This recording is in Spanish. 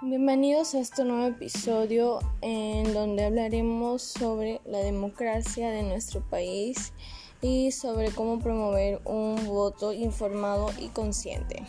Bienvenidos a este nuevo episodio en donde hablaremos sobre la democracia de nuestro país y sobre cómo promover un voto informado y consciente.